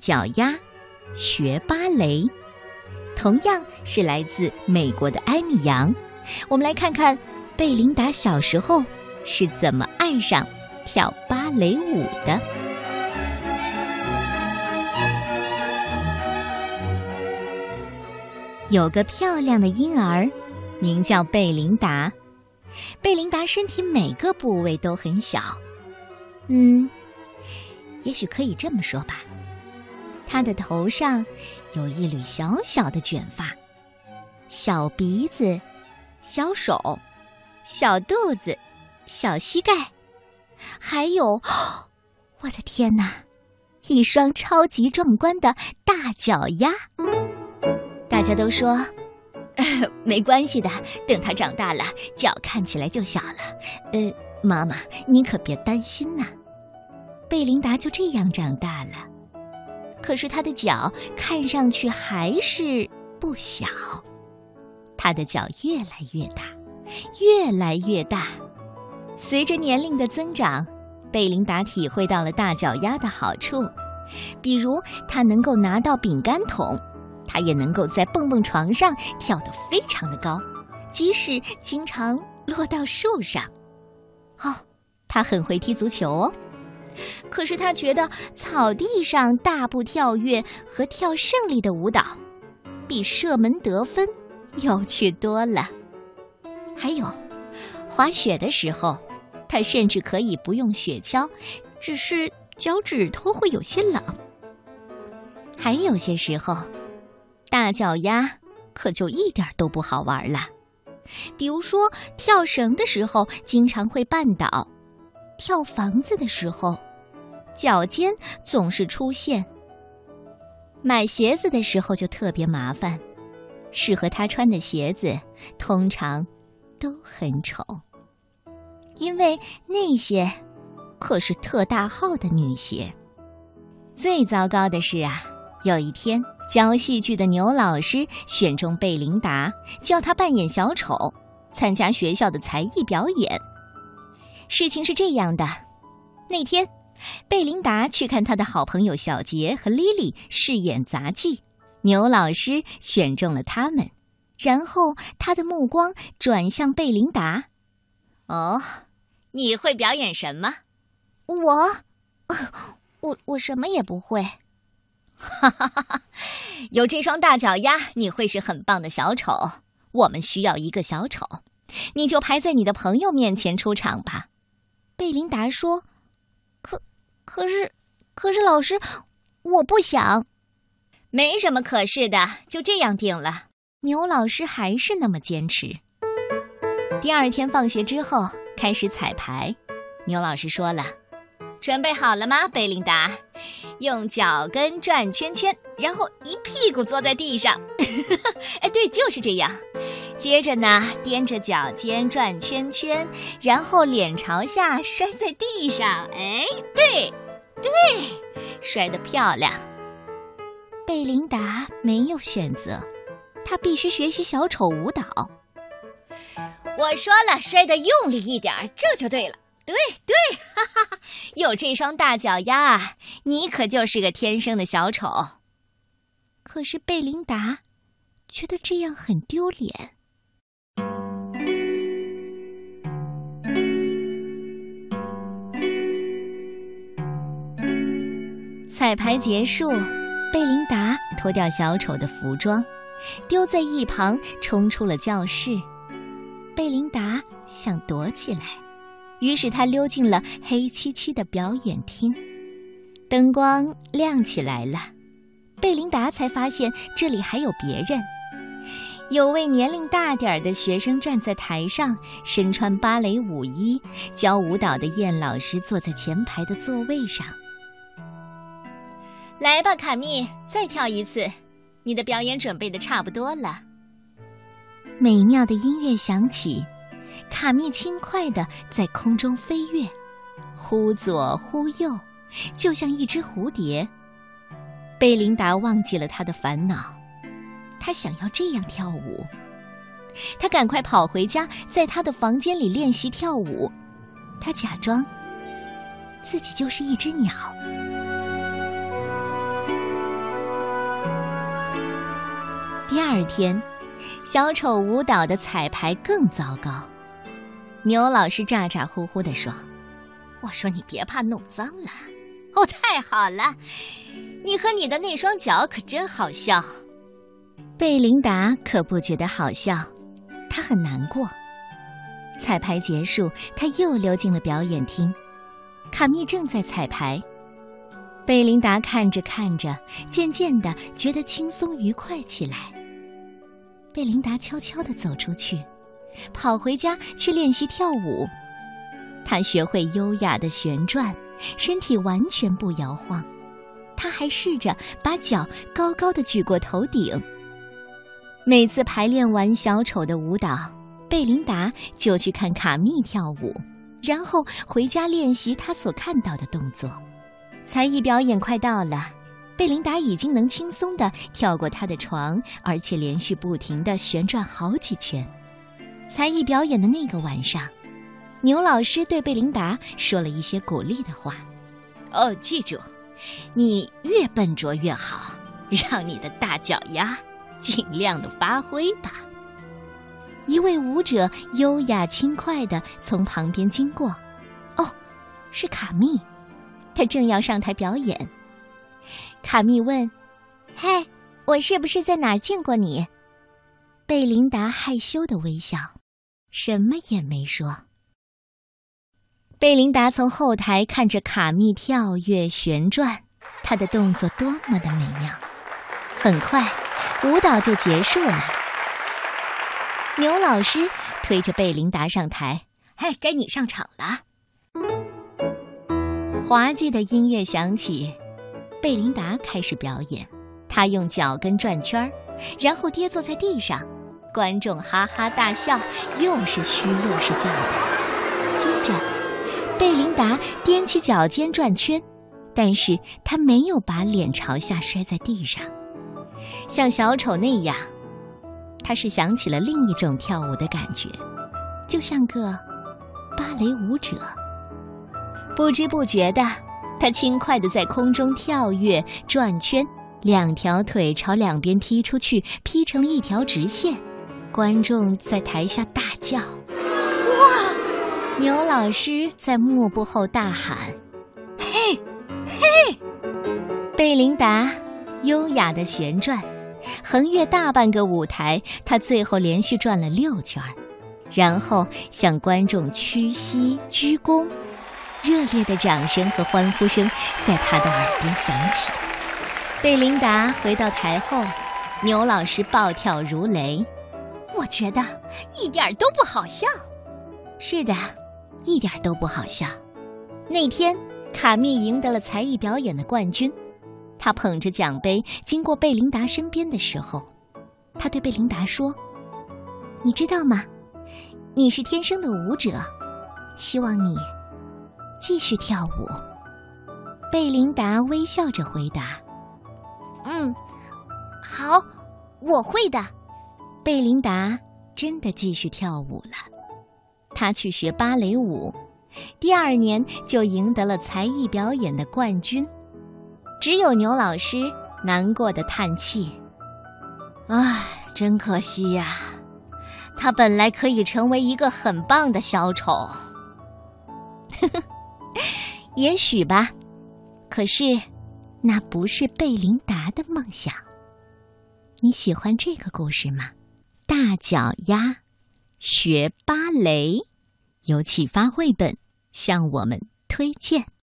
脚丫学芭蕾，同样是来自美国的艾米扬。我们来看看贝琳达小时候是怎么爱上跳芭蕾舞的。有个漂亮的婴儿，名叫贝琳达。贝琳达身体每个部位都很小，嗯，也许可以这么说吧。他的头上有一缕小小的卷发，小鼻子。小手，小肚子，小膝盖，还有，我的天哪，一双超级壮观的大脚丫！大家都说，没关系的，等他长大了，脚看起来就小了。呃，妈妈，你可别担心呐。贝琳达就这样长大了，可是他的脚看上去还是不小。他的脚越来越大，越来越大。随着年龄的增长，贝琳达体会到了大脚丫的好处，比如他能够拿到饼干桶，他也能够在蹦蹦床上跳得非常的高，即使经常落到树上。哦，他很会踢足球哦。可是他觉得草地上大步跳跃和跳胜利的舞蹈，比射门得分。有趣多了，还有滑雪的时候，他甚至可以不用雪橇，只是脚趾头会有些冷。还有些时候，大脚丫可就一点都不好玩了。比如说，跳绳的时候经常会绊倒；跳房子的时候，脚尖总是出现；买鞋子的时候就特别麻烦。适合他穿的鞋子通常都很丑，因为那些可是特大号的女鞋。最糟糕的是啊，有一天教戏剧的牛老师选中贝琳达，叫她扮演小丑，参加学校的才艺表演。事情是这样的，那天贝琳达去看她的好朋友小杰和莉莉饰演杂技。牛老师选中了他们，然后他的目光转向贝琳达。哦，你会表演什么？我，我我什么也不会。哈哈哈哈！有这双大脚丫，你会是很棒的小丑。我们需要一个小丑，你就排在你的朋友面前出场吧。贝琳达说：“可，是，可是老师，我不想。”没什么可是的，就这样定了。牛老师还是那么坚持。第二天放学之后开始彩排，牛老师说了：“准备好了吗，贝琳达？用脚跟转圈圈，然后一屁股坐在地上。哎，对，就是这样。接着呢，踮着脚尖转圈圈，然后脸朝下摔在地上。哎，对，对，摔得漂亮。”贝琳达没有选择，她必须学习小丑舞蹈。我说了，摔得用力一点，这就对了。对对，哈哈哈！有这双大脚丫，你可就是个天生的小丑。可是贝琳达觉得这样很丢脸。彩排结束。贝琳达脱掉小丑的服装，丢在一旁，冲出了教室。贝琳达想躲起来，于是她溜进了黑漆漆的表演厅。灯光亮起来了，贝琳达才发现这里还有别人。有位年龄大点儿的学生站在台上，身穿芭蕾舞衣，教舞蹈的燕老师坐在前排的座位上。来吧，卡密，再跳一次。你的表演准备的差不多了。美妙的音乐响起，卡密轻快的在空中飞跃，忽左忽右，就像一只蝴蝶。贝琳达忘记了她的烦恼，她想要这样跳舞。她赶快跑回家，在她的房间里练习跳舞。她假装自己就是一只鸟。第二天，小丑舞蹈的彩排更糟糕。牛老师咋咋呼呼地说：“我说你别怕弄脏了。”哦，太好了，你和你的那双脚可真好笑。贝琳达可不觉得好笑，她很难过。彩排结束，她又溜进了表演厅。卡密正在彩排，贝琳达看着看着，渐渐的觉得轻松愉快起来。贝琳达悄悄地走出去，跑回家去练习跳舞。她学会优雅的旋转，身体完全不摇晃。她还试着把脚高高的举过头顶。每次排练完小丑的舞蹈，贝琳达就去看卡密跳舞。然后回家练习他所看到的动作。才艺表演快到了，贝琳达已经能轻松地跳过他的床，而且连续不停地旋转好几圈。才艺表演的那个晚上，牛老师对贝琳达说了一些鼓励的话：“哦，记住，你越笨拙越好，让你的大脚丫尽量的发挥吧。”一位舞者优雅轻快地从旁边经过，哦，是卡密，他正要上台表演。卡密问：“嘿，我是不是在哪儿见过你？”贝琳达害羞的微笑，什么也没说。贝琳达从后台看着卡密跳跃旋转，他的动作多么的美妙。很快，舞蹈就结束了。牛老师推着贝琳达上台，嘿，该你上场了。滑稽的音乐响起，贝琳达开始表演。她用脚跟转圈儿，然后跌坐在地上，观众哈哈大笑，又是嘘又是叫的。接着，贝琳达踮起脚尖转圈，但是她没有把脸朝下摔在地上，像小丑那样。他是想起了另一种跳舞的感觉，就像个芭蕾舞者。不知不觉的，他轻快的在空中跳跃、转圈，两条腿朝两边踢出去，劈成了一条直线。观众在台下大叫：“哇！”牛老师在幕布后大喊：“嘿，嘿！”贝琳达优雅的旋转。横越大半个舞台，他最后连续转了六圈然后向观众屈膝鞠躬，热烈的掌声和欢呼声在他的耳边响起。贝琳达回到台后，牛老师暴跳如雷：“我觉得一点都不好笑。”“是的，一点都不好笑。”那天，卡密赢得了才艺表演的冠军。他捧着奖杯经过贝琳达身边的时候，他对贝琳达说：“你知道吗？你是天生的舞者，希望你继续跳舞。”贝琳达微笑着回答：“嗯，好，我会的。”贝琳达真的继续跳舞了，她去学芭蕾舞，第二年就赢得了才艺表演的冠军。只有牛老师难过的叹气：“唉，真可惜呀，他本来可以成为一个很棒的小丑。”也许吧，可是那不是贝琳达的梦想。你喜欢这个故事吗？大脚丫学芭蕾，有启发绘本向我们推荐。